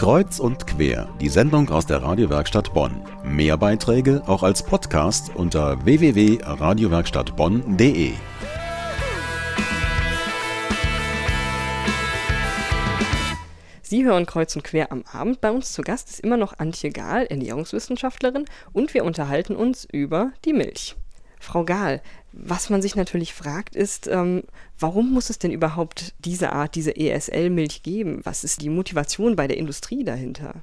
Kreuz und quer, die Sendung aus der Radiowerkstatt Bonn. Mehr Beiträge auch als Podcast unter www.radiowerkstattbonn.de. Sie hören Kreuz und Quer am Abend. Bei uns zu Gast ist immer noch Antje Gahl, Ernährungswissenschaftlerin, und wir unterhalten uns über die Milch. Frau Gahl, was man sich natürlich fragt, ist, ähm, warum muss es denn überhaupt diese Art, diese ESL-Milch geben? Was ist die Motivation bei der Industrie dahinter?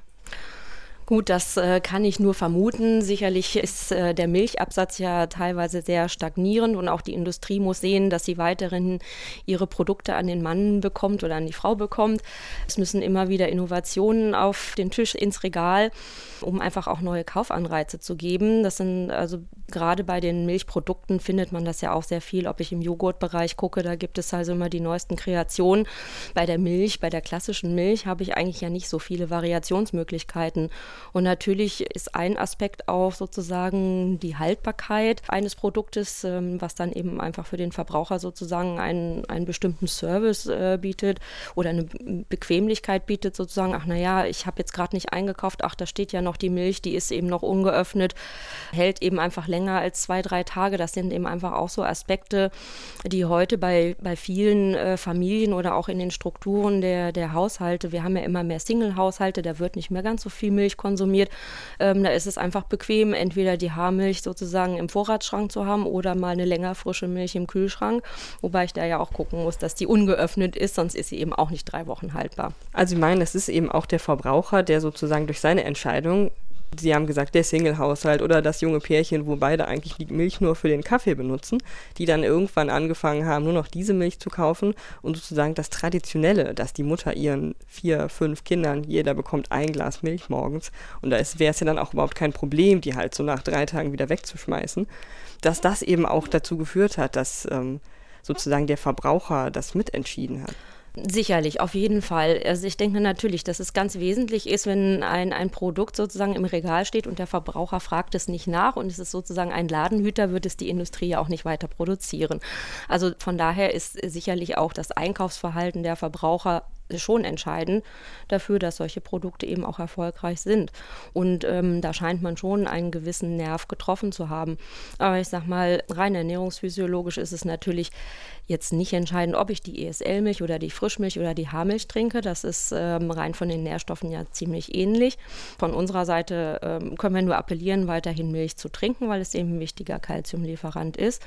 Gut, das äh, kann ich nur vermuten. Sicherlich ist äh, der Milchabsatz ja teilweise sehr stagnierend und auch die Industrie muss sehen, dass sie weiterhin ihre Produkte an den Mann bekommt oder an die Frau bekommt. Es müssen immer wieder Innovationen auf den Tisch ins Regal, um einfach auch neue Kaufanreize zu geben. Das sind also gerade bei den Milchprodukten findet man das ja auch sehr viel. Ob ich im Joghurtbereich gucke, da gibt es also immer die neuesten Kreationen. Bei der Milch, bei der klassischen Milch habe ich eigentlich ja nicht so viele Variationsmöglichkeiten. Und natürlich ist ein Aspekt auch sozusagen die Haltbarkeit eines Produktes, ähm, was dann eben einfach für den Verbraucher sozusagen einen, einen bestimmten Service äh, bietet oder eine Bequemlichkeit bietet, sozusagen, ach naja, ich habe jetzt gerade nicht eingekauft, ach, da steht ja noch die Milch, die ist eben noch ungeöffnet, hält eben einfach länger als zwei, drei Tage. Das sind eben einfach auch so Aspekte, die heute bei, bei vielen äh, Familien oder auch in den Strukturen der, der Haushalte, wir haben ja immer mehr Single-Haushalte, da wird nicht mehr ganz so viel Milch konsumiert konsumiert. Ähm, da ist es einfach bequem, entweder die Haarmilch sozusagen im Vorratsschrank zu haben oder mal eine länger frische Milch im Kühlschrank. Wobei ich da ja auch gucken muss, dass die ungeöffnet ist, sonst ist sie eben auch nicht drei Wochen haltbar. Also ich meine, es ist eben auch der Verbraucher, der sozusagen durch seine Entscheidung Sie haben gesagt, der Single-Haushalt oder das junge Pärchen, wo beide eigentlich die Milch nur für den Kaffee benutzen, die dann irgendwann angefangen haben, nur noch diese Milch zu kaufen und sozusagen das Traditionelle, dass die Mutter ihren vier, fünf Kindern, jeder bekommt ein Glas Milch morgens und da wäre es ja dann auch überhaupt kein Problem, die halt so nach drei Tagen wieder wegzuschmeißen, dass das eben auch dazu geführt hat, dass ähm, sozusagen der Verbraucher das mitentschieden hat. Sicherlich, auf jeden Fall. Also ich denke natürlich, dass es ganz wesentlich ist, wenn ein, ein Produkt sozusagen im Regal steht und der Verbraucher fragt es nicht nach und es ist sozusagen ein Ladenhüter, wird es die Industrie ja auch nicht weiter produzieren. Also von daher ist sicherlich auch das Einkaufsverhalten der Verbraucher schon entscheidend dafür, dass solche Produkte eben auch erfolgreich sind. Und ähm, da scheint man schon einen gewissen Nerv getroffen zu haben. Aber ich sag mal, rein ernährungsphysiologisch ist es natürlich jetzt nicht entscheidend, ob ich die ESL-Milch oder die Frischmilch oder die Haarmilch trinke. Das ist ähm, rein von den Nährstoffen ja ziemlich ähnlich. Von unserer Seite ähm, können wir nur appellieren, weiterhin Milch zu trinken, weil es eben ein wichtiger Kalziumlieferant ist.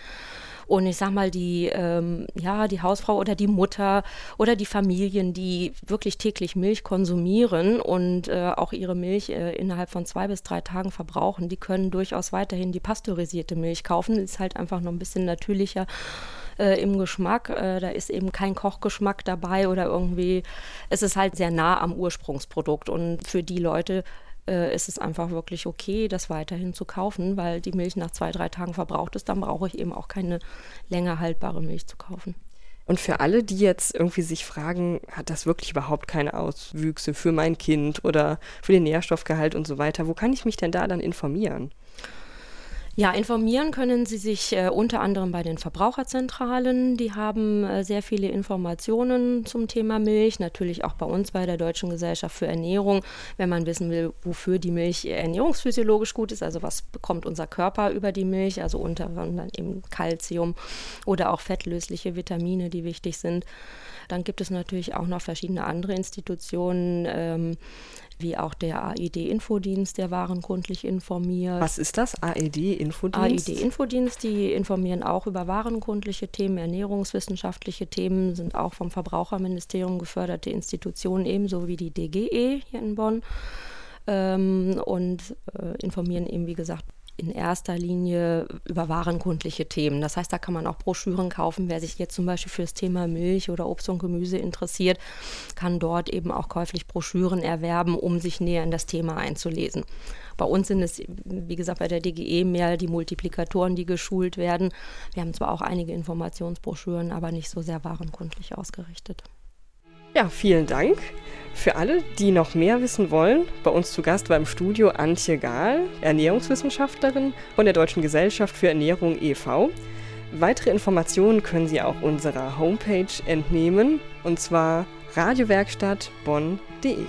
Und ich sag mal, die, ähm, ja, die Hausfrau oder die Mutter oder die Familien, die wirklich täglich Milch konsumieren und äh, auch ihre Milch äh, innerhalb von zwei bis drei Tagen verbrauchen, die können durchaus weiterhin die pasteurisierte Milch kaufen. Ist halt einfach noch ein bisschen natürlicher äh, im Geschmack. Äh, da ist eben kein Kochgeschmack dabei oder irgendwie, es ist halt sehr nah am Ursprungsprodukt. Und für die Leute, äh, ist es einfach wirklich okay, das weiterhin zu kaufen, weil die Milch nach zwei, drei Tagen verbraucht ist. Dann brauche ich eben auch keine länger haltbare Milch zu kaufen. Und für alle, die jetzt irgendwie sich fragen, hat das wirklich überhaupt keine Auswüchse für mein Kind oder für den Nährstoffgehalt und so weiter, wo kann ich mich denn da dann informieren? Ja, informieren können Sie sich äh, unter anderem bei den Verbraucherzentralen. Die haben äh, sehr viele Informationen zum Thema Milch. Natürlich auch bei uns bei der Deutschen Gesellschaft für Ernährung, wenn man wissen will, wofür die Milch ernährungsphysiologisch gut ist. Also was bekommt unser Körper über die Milch? Also unter anderem eben Kalzium oder auch fettlösliche Vitamine, die wichtig sind. Dann gibt es natürlich auch noch verschiedene andere Institutionen, ähm, wie auch der AED-Infodienst, der warenkundlich informiert. Was ist das, AED-Infodienst? AED-Infodienst, die informieren auch über warenkundliche Themen, ernährungswissenschaftliche Themen, sind auch vom Verbraucherministerium geförderte Institutionen, ebenso wie die DGE hier in Bonn. Ähm, und äh, informieren eben, wie gesagt, in erster Linie über warenkundliche Themen. Das heißt, da kann man auch Broschüren kaufen. Wer sich jetzt zum Beispiel für das Thema Milch oder Obst und Gemüse interessiert, kann dort eben auch käuflich Broschüren erwerben, um sich näher in das Thema einzulesen. Bei uns sind es, wie gesagt, bei der DGE mehr die Multiplikatoren, die geschult werden. Wir haben zwar auch einige Informationsbroschüren, aber nicht so sehr warenkundlich ausgerichtet. Ja, vielen Dank. Für alle, die noch mehr wissen wollen, bei uns zu Gast war im Studio Antje Gahl, Ernährungswissenschaftlerin von der Deutschen Gesellschaft für Ernährung e.V. Weitere Informationen können Sie auch unserer Homepage entnehmen, und zwar radiowerkstattbonn.de.